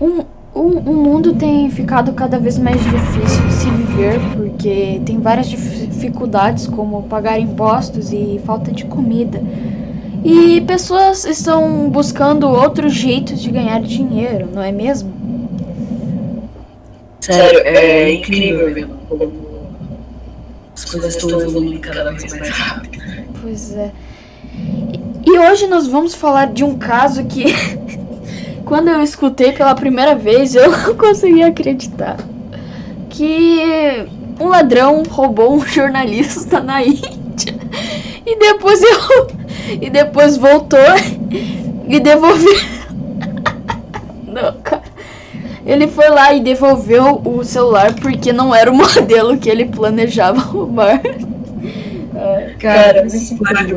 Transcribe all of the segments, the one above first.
Um, o, o mundo tem ficado cada vez mais difícil de se viver porque tem várias dificuldades como pagar impostos e falta de comida. E pessoas estão buscando outros jeitos de ganhar dinheiro, não é mesmo? Sério, é incrível ver como as coisas estão evoluindo cada vez mais rápido. Pois é. E e hoje nós vamos falar de um caso que, quando eu escutei pela primeira vez, eu não consegui acreditar. Que um ladrão roubou um jornalista na Índia. E depois eu. E depois voltou e devolveu. Não, cara. Ele foi lá e devolveu o celular porque não era o modelo que ele planejava roubar. Cara, não se pode.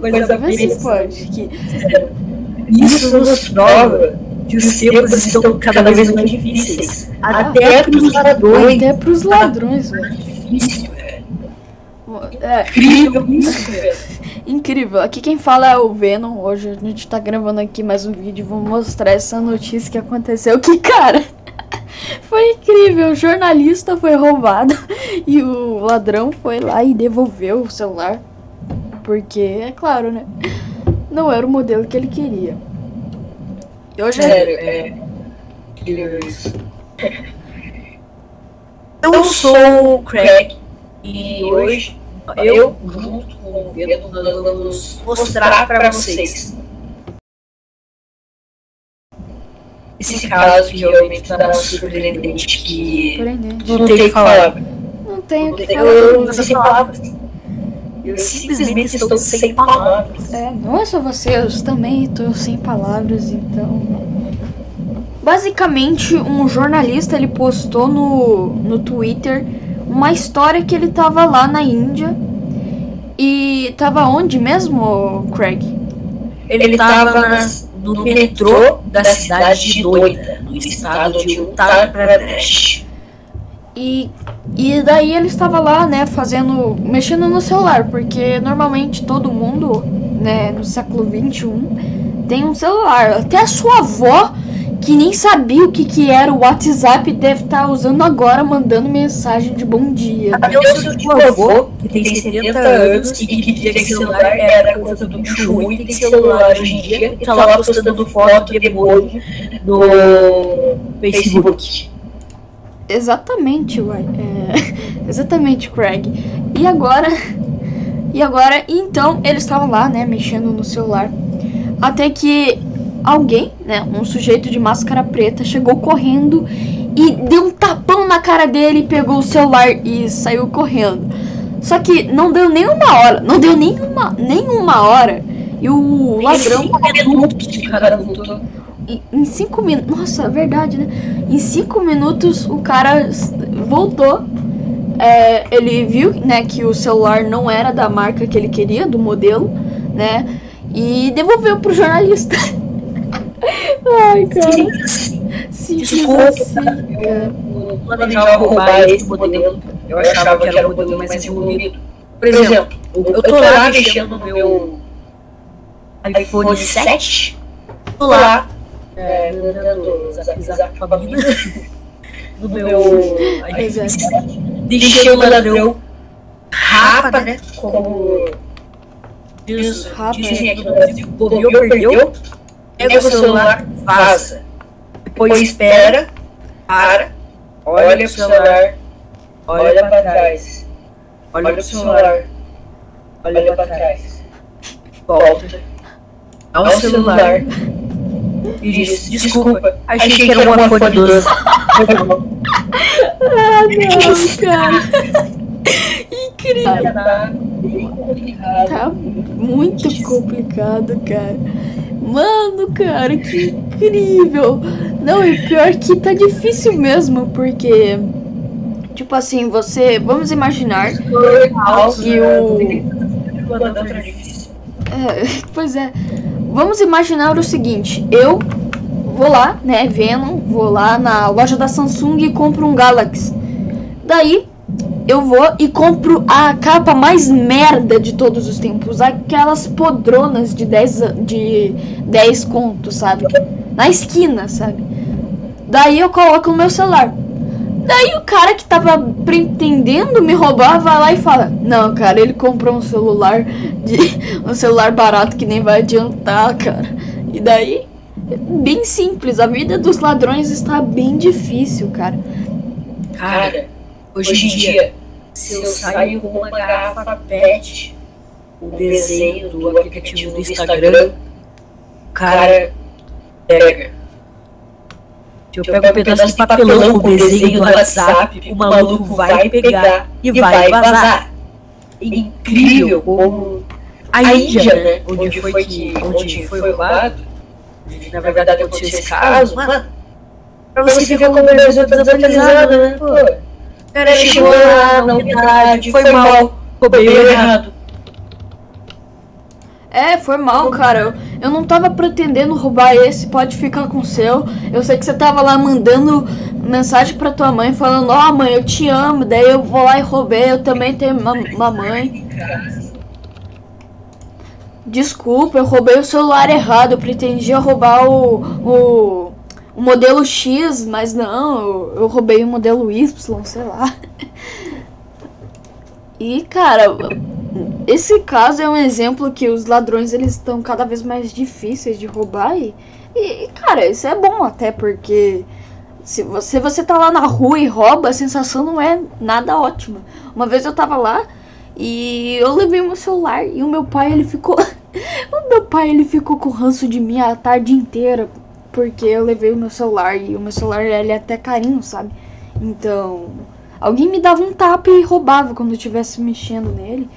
Coisa pode. Que... Isso nos prova que os tempos estão cada vez mais difíceis. Até para os ladrões. Até pros ladrões, velho. Difícil, velho. É, Incrível isso, velho. incrível. Aqui quem fala é o Venom. Hoje a gente tá gravando aqui mais um vídeo. Vou mostrar essa notícia que aconteceu. Que cara. Foi incrível, o jornalista foi roubado e o ladrão foi lá e devolveu o celular. Porque, é claro, né? Não era o modelo que ele queria. E hoje é Sério, é. Eu sou o Craig e hoje eu, junto com o Pedro, nós vamos mostrar para vocês esse caso que realmente está surpreendente, que surpreendente. não tem que falar. Não tem o Não que tem- falar. Eu não sei sem palavras. Eu simplesmente estou sem palavras. É, não é só você, eu também estou sem palavras, então. Basicamente, um jornalista ele postou no, no Twitter uma história que ele tava lá na Índia. E tava onde mesmo, Craig? Ele estava no metrô da cidade de Noida, no estado de Uttar Pradesh. E, e daí ele estava lá, né, fazendo. mexendo no celular, porque normalmente todo mundo, né, no século XXI tem um celular. Até a sua avó, que nem sabia o que, que era o WhatsApp, deve estar usando agora, mandando mensagem de bom dia. Até o seu tio avô, que tem 70 anos e que dizia que celular era coisa do bicho ruim, tem celular hoje em dia e tá lá postando foto e emoji no Facebook. Exatamente, uai. É, exatamente, Craig. E agora. E agora, então, eles estavam lá, né, mexendo no celular. Até que alguém, né, um sujeito de máscara preta, chegou correndo e deu um tapão na cara dele, pegou o celular e saiu correndo. Só que não deu nem uma hora, não deu nenhuma, nenhuma hora. E o ladrão. Cinco minutos que o cara. Em- cinco minutos. Nossa, é verdade, né? Em cinco minutos o cara voltou. É, ele viu, né, que o celular não era da marca que ele queria, do modelo, né? E devolveu pro jornalista. Ai, cara. Sim, Desculpa, cara. eu planejava roubar esse modelo. Eu achava que era o modelo mais evoluído. Por exemplo, eu tô lá mexendo no meu iPhone 7. Tô lá, é. No meu iPhone 7. Deixei o ladrão rapa, né? Como diz, Rapa. dizem aqui no Brasil, bobeou, perdeu. Pega o celular, vaza. Depois espera, para, olha pro celular, olha pra trás, olha pro celular, olha pra trás, volta ao celular e desculpa, achei que era um iPhone 12. Ah, não, cara. Incrível. Tá complicado. Tá muito complicado, cara. Mano, cara, que incrível. Não, e pior que tá difícil mesmo, porque. Tipo assim, você. Vamos imaginar. E o- É, pois é. Vamos imaginar o seguinte: eu vou lá, né, Venom, vou lá na loja da Samsung e compro um Galaxy. Daí eu vou e compro a capa mais merda de todos os tempos, aquelas podronas de 10 a- de 10 contos, sabe? Na esquina, sabe? Daí eu coloco no meu celular. Daí o cara que tava pretendendo me roubar vai lá e fala: Não, cara, ele comprou um celular de um celular barato que nem vai adiantar, cara. E daí, bem simples, a vida dos ladrões está bem difícil, cara. Cara, hoje, hoje em dia, se eu saio com uma garrafa PET, o desenho do aplicativo do Instagram, o cara pega eu pego um pedaço de papelão com o desenho do WhatsApp, o maluco vai pegar e vai vazar. Incrível como a Índia, né? Onde foi que onde foi roubado, na verdade aconteceu esse caso, mano. Pra você ver como o Brasil tá desatualizado, né? Pô, o cara chegou lá na unidade, foi mal, roubei errado. É, foi mal, cara. Eu, eu não tava pretendendo roubar esse, pode ficar com o seu. Eu sei que você tava lá mandando mensagem pra tua mãe falando, ó oh, mãe, eu te amo, daí eu vou lá e roubei, eu também tenho uma, uma mãe. Desculpa, eu roubei o celular errado, eu pretendia roubar o, o, o modelo X, mas não, eu, eu roubei o modelo Y, sei lá. E, cara, esse caso é um exemplo que os ladrões eles estão cada vez mais difíceis de roubar e, e, cara, isso é bom até porque se você, você tá lá na rua e rouba, a sensação não é nada ótima. Uma vez eu tava lá e eu levei meu celular e o meu pai ele ficou o meu pai ele ficou com ranço de mim a tarde inteira porque eu levei o meu celular e o meu celular ele é até carinho, sabe? Então, alguém me dava um tapa e roubava quando eu estivesse mexendo nele.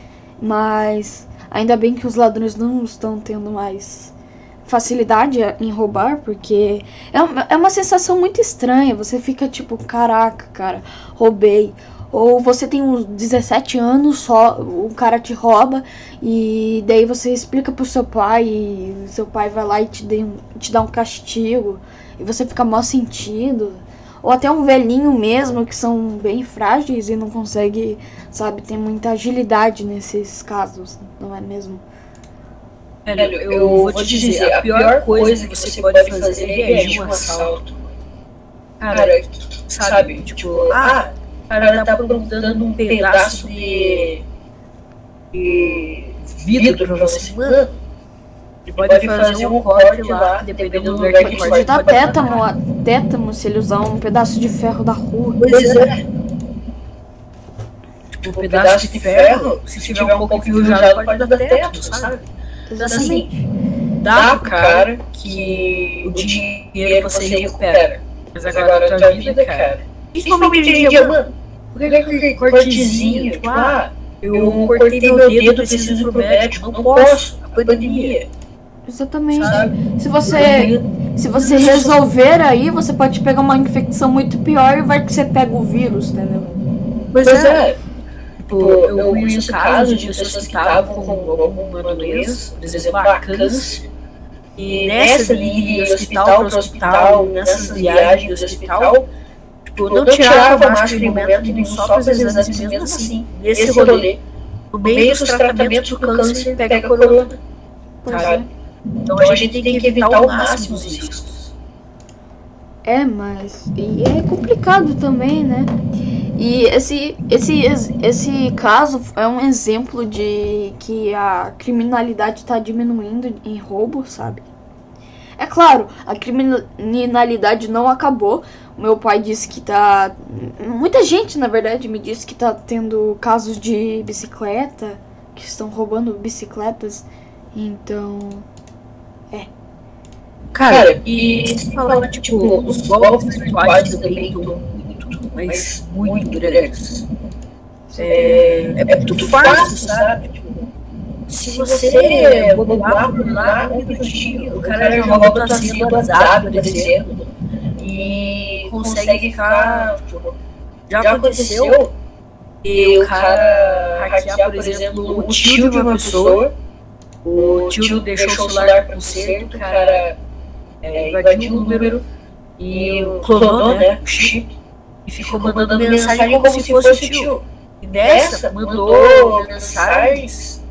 Mas ainda bem que os ladrões não estão tendo mais facilidade em roubar, porque é uma, é uma sensação muito estranha. Você fica tipo, caraca, cara, roubei. Ou você tem uns 17 anos, só o cara te rouba e daí você explica pro seu pai e seu pai vai lá e te, dê, te dá um castigo e você fica mal sentido ou até um velhinho mesmo, que são bem frágeis e não consegue, sabe, tem muita agilidade nesses casos, não é mesmo? Velho, eu, eu vou te dizer, a pior coisa que você pode fazer é reagir um assalto. Cara, sabe, tipo, ah, o cara tá aprontando um pedaço de, de vidro pra você. Mano, ele pode, pode fazer, fazer um corte lá, dependendo do lugar que ele pode dar tétano, tétano se ele usar um pedaço de ferro da rua. Pois é. Tipo, um pedaço de ferro, se tiver um pouco enferrujado, pode dar tétano, sabe? Então, assim, dá pro cara que o dinheiro você recupera. Mas agora a tua vida, cara. Principalmente em dia, mano. Por que aquele cortezinho? Tipo, ah, eu cortei meu dedo, preciso ir pro médico, não posso. A pandemia. Exatamente. Sabe? Se você se você resolver aí, você pode pegar uma infecção muito pior e vai que você pega o vírus, entendeu? Pois é. Tipo, eu conheço casos de pessoas que estavam com alguma doença, por exemplo, a câncer. E nessa de hospital para hospital, nessas viagens do hospital, tipo, não tirava máscara em momento nenhum só para os exames mesmo assim, nesse rolê. No meio dos tratamentos do câncer, pega a corona. Sabe? Então a gente tem que evitar ao máximo os riscos. É, mas e é complicado também, né? E esse, esse, esse caso é um exemplo de que a criminalidade está diminuindo em roubo, sabe? É claro, a criminalidade não acabou. Meu pai disse que tá. Muita gente, na verdade, me disse que tá tendo casos de bicicleta, que estão roubando bicicletas. Então, é. Cara, e se falar, tipo, os golpes virtuais também estão muito, mas muito grandes. É, é muito fácil, sabe? Tipo, se você botar por lá, um minutinho, o cara já tua senha do WhatsApp, por exemplo, e consegue ficar. Tipo, já aconteceu e o cara hackear, por exemplo, o tio de uma pessoa o tio deixou o celular com conserto, o cara é, invadiu o número e clonou né, o chip e ficou mandando mensagem como se fosse o tio. E nessa mandou mensagens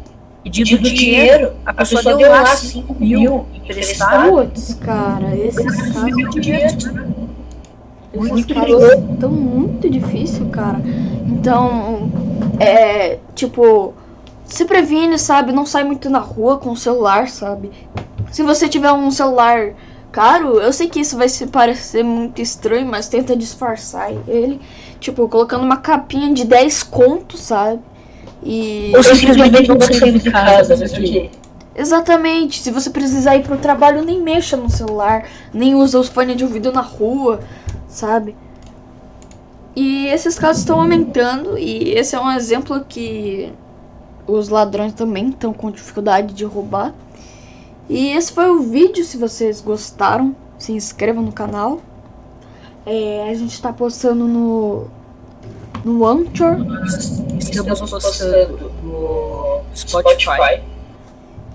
pedindo dinheiro. A pessoa deu lá 5 mil emprestado. Putz, cara, esse cara. Esses casos estão muito difícil, cara. Então, é tipo, se previne, sabe? Não sai muito na rua com o celular, sabe? Se você tiver um celular caro, eu sei que isso vai se parecer muito estranho, mas tenta disfarçar ele, tipo, colocando uma capinha de 10 contos, sabe? E. Ou simplesmente não sair de casa, porque... Exatamente. Se você precisar ir pro trabalho, nem mexa no celular, nem usa os fones de ouvido na rua, sabe? E esses casos estão aumentando e esse é um exemplo que os ladrões também estão com dificuldade de roubar. E esse foi o vídeo. Se vocês gostaram, se inscrevam no canal. É, a gente está postando no no Anchor. Estamos postando no Spotify.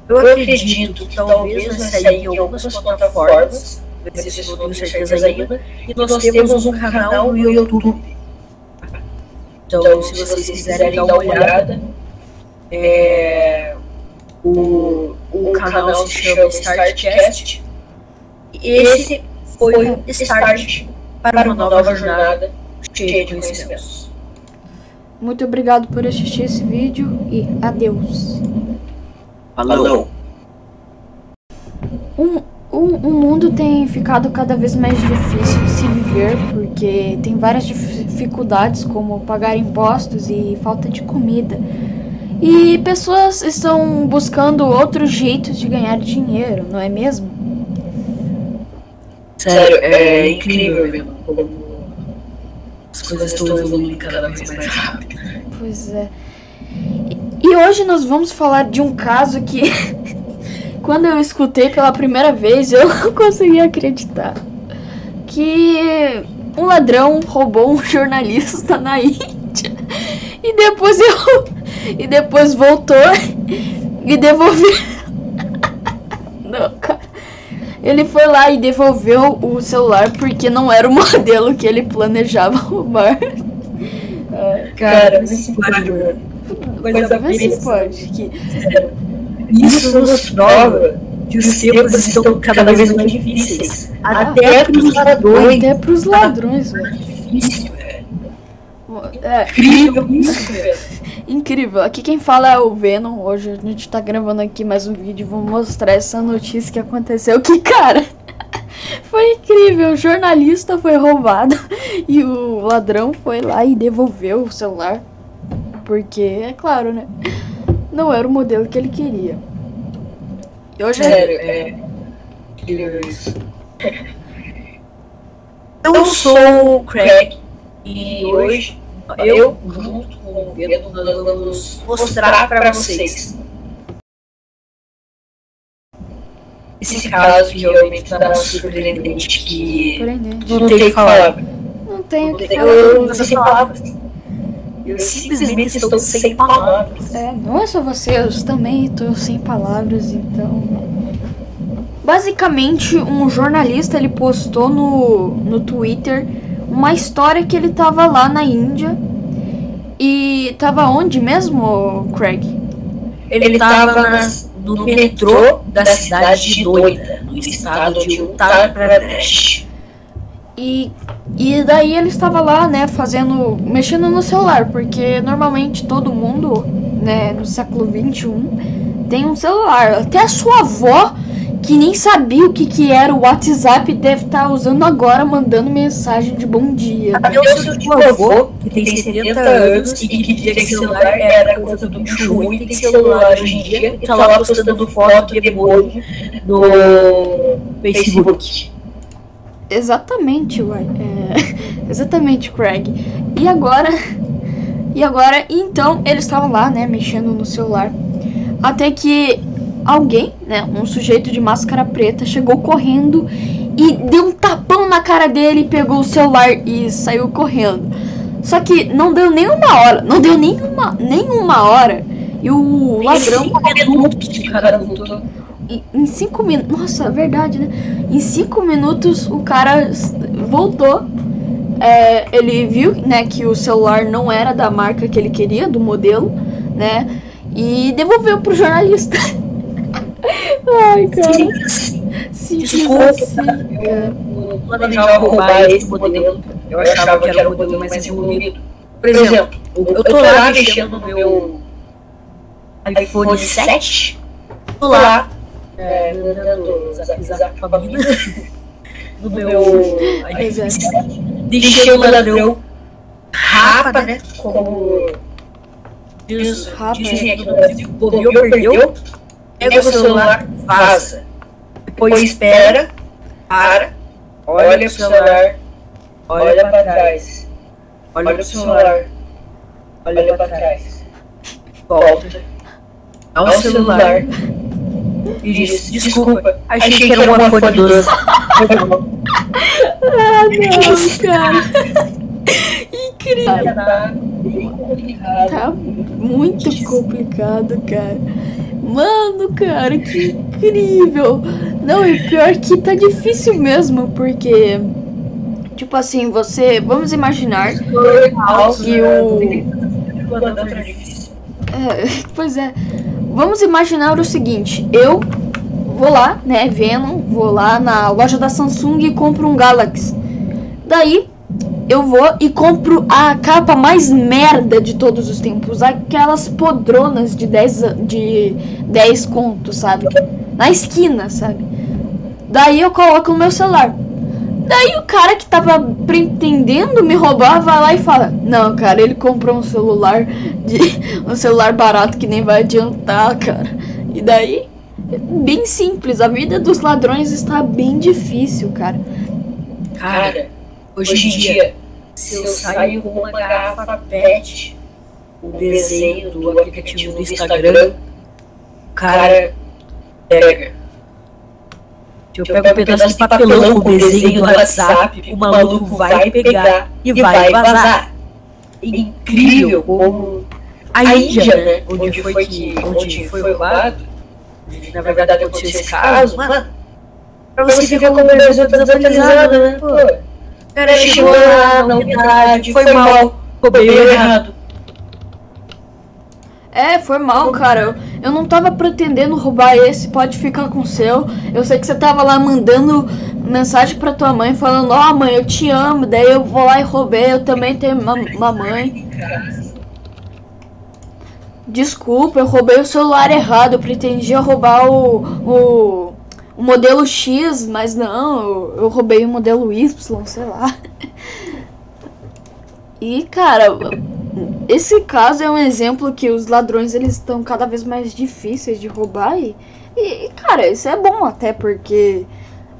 Eu acredito que talvez vai sair em algumas plataformas. Desses não tenho certeza ainda. E nós temos um canal no YouTube. Então, se vocês quiserem dar uma olhada, é, o, o canal se chama Startcast. Esse foi o start para uma nova jornada cheia de conhecimentos. Muito obrigado por assistir esse vídeo e adeus. Falou! Um, o, o mundo tem ficado cada vez mais difícil de se viver porque tem várias dificuldades como pagar impostos e falta de comida. E pessoas estão buscando outros jeitos de ganhar dinheiro, não é mesmo? Sério, é incrível mesmo como as coisas estão evoluindo cada vez mais rápido. Pois é. E hoje nós vamos falar de um caso que, quando eu escutei pela primeira vez, eu não consegui acreditar. Que um ladrão roubou um jornalista na Índia. E depois eu. E depois voltou e devolveu. Não, cara. Ele foi lá e devolveu o celular porque não era o modelo que ele planejava roubar. Cara, isso pode, mano. Mas vê se pode. Que... Isso nos prova que os tempos estão cada vez mais difíceis. Até para os ladrões. Até pros ladrões, velho. Difícil, velho. É, Incrível isso, velho. Incrível. Aqui quem fala é o Venom. Hoje a gente tá gravando aqui mais um vídeo. Vou mostrar essa notícia que aconteceu. Que cara. Foi incrível, o jornalista foi roubado e o ladrão foi lá e devolveu o celular. Porque, é claro, né? Não era o modelo que ele queria. E hoje Sério, é. Incrível isso. Eu sou o Craig e hoje eu, junto com o Venom, nós vamos mostrar para vocês esse caso que realmente está surpreendente, que surpreendente. não tem falar. Não tenho o que falar. Eu não sem palavras. Eu simplesmente estou sem palavras. É, não é só você, eu também tô sem palavras, então. Basicamente, um jornalista ele postou no, no Twitter uma história que ele tava lá na Índia. E tava onde mesmo, Craig? Ele estava nas- no metrô da cidade de Noida, no estado de Uttar Pradesh. E, e daí ele estava lá, né, fazendo. mexendo no celular, porque normalmente todo mundo, né, no século XXI tem um celular. Até a sua avó, que nem sabia o que, que era o WhatsApp, deve estar usando agora, mandando mensagem de bom dia. Eu sou de que tem 70 anos e que dizia que celular era coisa do bicho ruim, tem celular hoje em dia e tá lá postando foto de emoji no Facebook. Exatamente, uai. É, exatamente, Craig. E agora. E agora, então, eles estavam lá, né, mexendo no celular. Até que alguém, né, um sujeito de máscara preta, chegou correndo e deu um tapão na cara dele, pegou o celular e saiu correndo. Só que não deu nem uma hora, não deu nenhuma, nenhuma hora. E o ladrão Cinco minutos que o cara voltou. em- em cinco minutos. Nossa, é verdade, né? Em cinco minutos o cara voltou. É, ele viu, né, que o celular não era da marca que ele queria, do modelo, né? E devolveu pro jornalista. Ai, cara. Simples Desculpa. Eu eu planejava roubar esse modelo, eu achava que era o modelo mais desenvolvido. Por exemplo, eu tô lá mexendo no meu iPhone 7, tô lá, é, mandando zap zap pra mina, no meu iPhone 7, deixei o ladrão rapa, né, como diz, dizem aqui no Brasil, bobeou, perdeu, pega o celular, vaza. Depois espera, para, olha pro celular, olha pra trás, olha pro celular, olha pra trás, volta ao celular e diz, desculpa, achei que era uma iPhone 12. Ah, não, cara. Incrível. Tá muito complicado, cara. Mano, cara, que incrível. Não, e pior que tá difícil mesmo, porque. Tipo assim, você. Vamos imaginar que o. É, pois é. Vamos imaginar o seguinte: eu vou lá, né, Venom, vou lá na loja da Samsung e compro um Galaxy. Daí eu vou e compro a capa mais merda de todos os tempos. Aquelas podronas de 10, de 10 contos, sabe? Na esquina, sabe? Daí eu coloco o meu celular. Daí o cara que tava pretendendo me roubar vai lá e fala: Não, cara, ele comprou um celular de um celular barato que nem vai adiantar, cara. E daí, bem simples, a vida dos ladrões está bem difícil, cara. Cara, hoje em dia se eu saio com uma garrafa PET, o desenho do aplicativo do Instagram, o cara pega. Se eu pego um pedaço de papelão com o desenho do WhatsApp, o maluco vai pegar e vai vazar. Incrível como a Índia, né? Onde foi que onde foi roubado, na verdade aconteceu esse caso, mano. Pra você ver como o Brasil tá desatualizado, né? Pô. Cara chegou lá na unidade, foi mal, roubei errado. É, foi mal, cara. Eu, eu não tava pretendendo roubar esse, pode ficar com o seu. Eu sei que você tava lá mandando mensagem pra tua mãe falando, ó oh, mãe, eu te amo, daí eu vou lá e roubei, eu também tenho uma, uma mãe. Desculpa, eu roubei o celular errado, eu pretendia roubar o, o o modelo X, mas não, eu roubei o modelo Y, sei lá. E, cara, esse caso é um exemplo que os ladrões eles estão cada vez mais difíceis de roubar e, e, cara, isso é bom até porque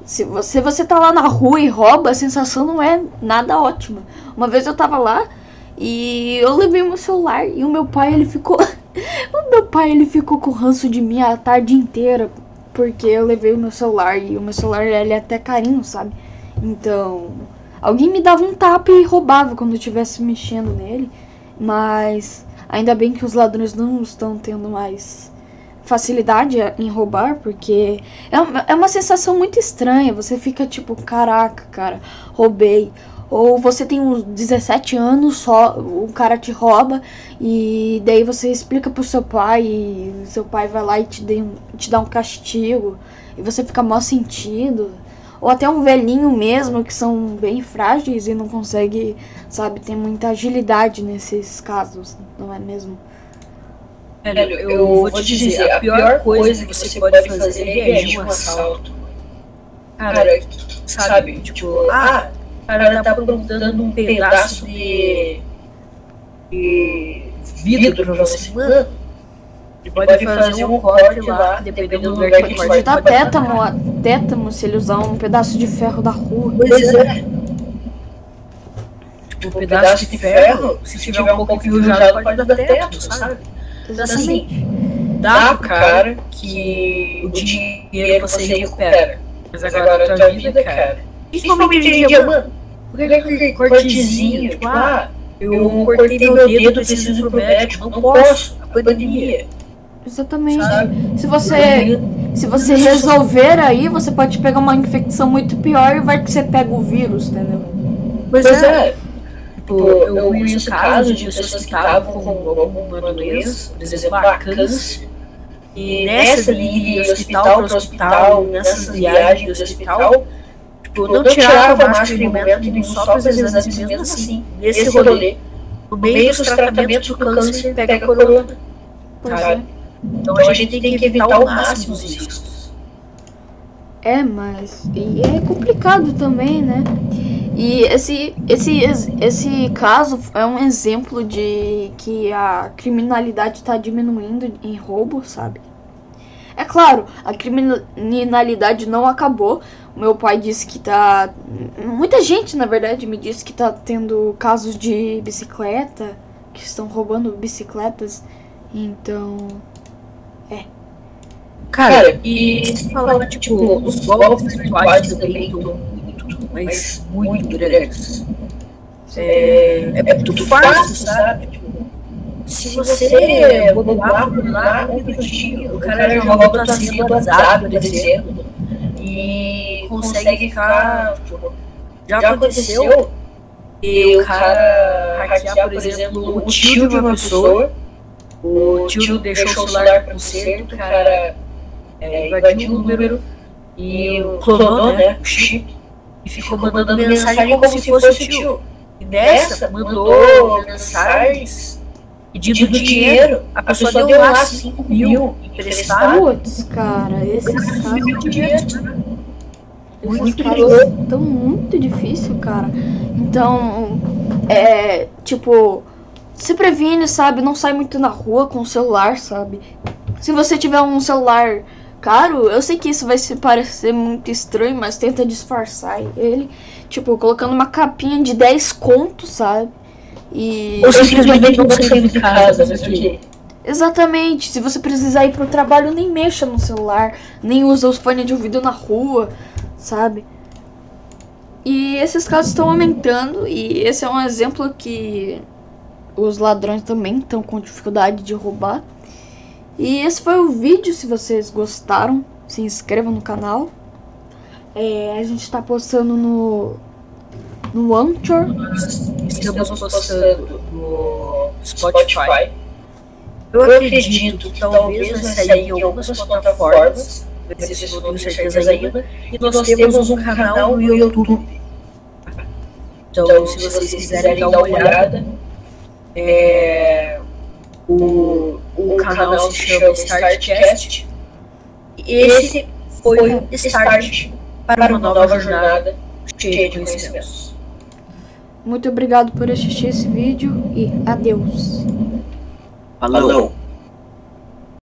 se você, você tá lá na rua e rouba, a sensação não é nada ótima. Uma vez eu tava lá e eu levei meu celular e o meu pai ele ficou o meu pai ele ficou com ranço de mim a tarde inteira porque eu levei o meu celular e o meu celular ele é até carinho, sabe? Então, alguém me dava um tapa e roubava quando eu estivesse mexendo nele, mas ainda bem que os ladrões não estão tendo mais facilidade em roubar, porque é uma, é uma sensação muito estranha. Você fica tipo, caraca, cara, roubei. Ou você tem uns 17 anos, só o cara te rouba e daí você explica pro seu pai e seu pai vai lá e te, dê, te dá um castigo e você fica mal sentido. Ou até um velhinho mesmo, que são bem frágeis e não consegue, sabe, ter muita agilidade nesses casos, não é mesmo? Velho, eu vou te dizer, a pior coisa que você pode fazer é reagir um assalto. Cara, sabe, tipo, ah cara tá plantando um pedaço de, de vidro pra você. Mano, ele pode fazer um corte lá, dependendo do lugar que ele pode dar tétamo, tétamo se ele usar um pedaço de ferro da rua. Pois é. Tipo, um pedaço de ferro, se tiver um pouco enferrujado, pode dar tétano, sabe? Então, assim, dá pro cara que o dinheiro você recupera. Mas agora a tua vida, cara. Principalmente hoje em dia, mano porque aquele cortezinho, tipo, ah, eu cortei meu dedo, preciso pro médico, não posso, a pandemia. Exatamente. Sabe? Se você se você resolver aí, você pode pegar uma infecção muito pior e vai que você pega o vírus, entendeu? Pois é. Tipo, eu conheço casos de pessoas que estavam com alguma doença, por exemplo, a câncer, e nessa de ir de hospital para hospital, nessas viagens do hospital, Tipo, não tirava a máscara no momento e só para os exames mesmo assim. Nesse rolê, no meio dos tratamentos do câncer, pega a corona. Sabe? Então a gente tem que evitar ao máximo os riscos. É, mas e é complicado também, né? E esse, esse, esse caso é um exemplo de que a criminalidade está diminuindo em roubo, sabe? É claro, a criminalidade não acabou. O meu pai disse que tá. Muita gente, na verdade, me disse que tá tendo casos de bicicleta, que estão roubando bicicletas. Então. É. Cara, e se falar, tipo, os golpes virtuais também estão mas muito grandes. É, é muito fácil, sabe? Se você bobear por lá, o cara já rouba a senha do WhatsApp, por exemplo, e consegue ficar. Tipo, já aconteceu e o cara hackear, por exemplo, o tio de uma pessoa, o tio deixou o celular com conserto, o cara é, invadiu o número e clonou né, o chip e ficou mandando mensagem como se fosse o tio. E nessa mandou mensagens pedindo dinheiro. A pessoa deu lá 5 mil emprestado. Putz, cara, esse caso. Muito casos tão muito difícil, cara. Então, é tipo, se previne, sabe? Não sai muito na rua com o celular, sabe? Se você tiver um celular caro, eu sei que isso vai se parecer muito estranho, mas tenta disfarçar ele, tipo, colocando uma capinha de 10 contos, sabe? E. Ou simplesmente não sair de casa? Exatamente. Se você precisar ir pro trabalho, nem mexa no celular, nem usa os fones de ouvido na rua, sabe? E esses casos estão aumentando e esse é um exemplo que os ladrões também estão com dificuldade de roubar. E esse foi o vídeo. Se vocês gostaram, se inscrevam no canal. É, a gente está postando no no Anchor. Estamos postando no Spotify. Eu acredito que talvez vai sair em algumas plataformas, mas isso não tenho certeza ainda. E nós temos um canal no YouTube. Então, se vocês quiserem dar uma olhada, é, o, o canal se chama Startcast. Esse foi o start para uma nova jornada cheia de conhecimentos. Muito obrigado por assistir esse vídeo e adeus. Falou.